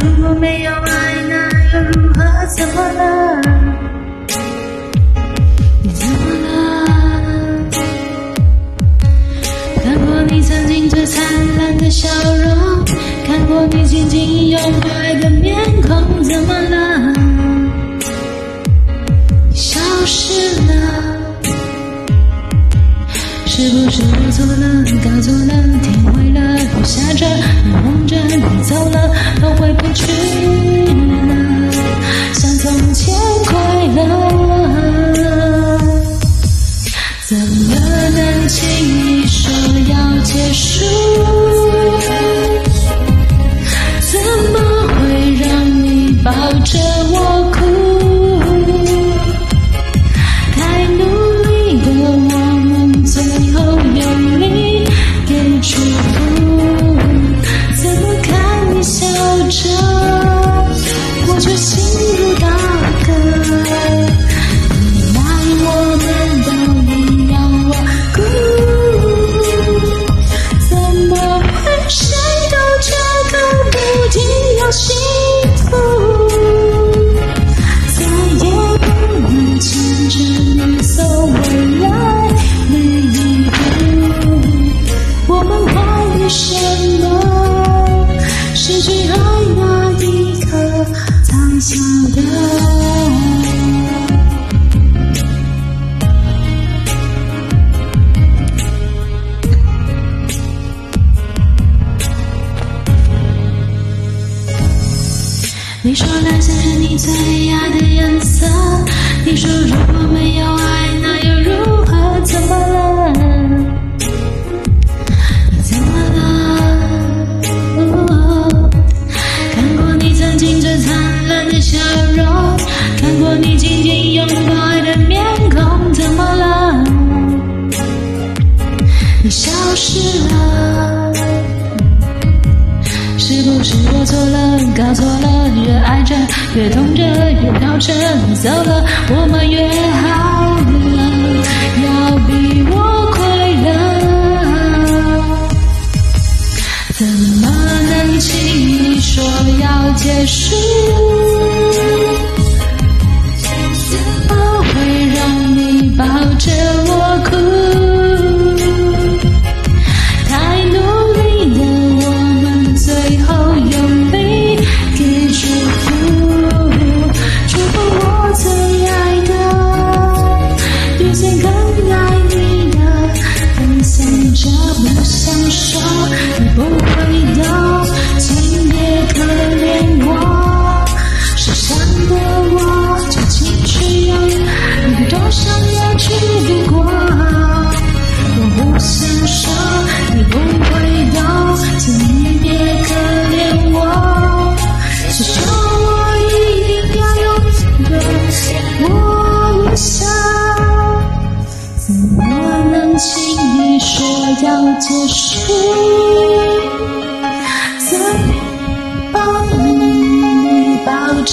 如果没有爱，那又如何？怎么了？你怎么了？看过你曾经最灿烂的笑容，看过你紧紧拥抱爱的面孔，怎么了？你消失了。是不是我错了，搞错了？天灰了，雨下着，眼红着，你走了，不去了，像从前快乐。怎么能轻易说要结束？你说蓝色是你最爱的颜色。你说如果没是我错了搞错了越爱着越痛着越闹着你走了我们约好了要比我快乐。怎么能轻易说要结束？怎么会让你抱着我？要结束在我怀里抱着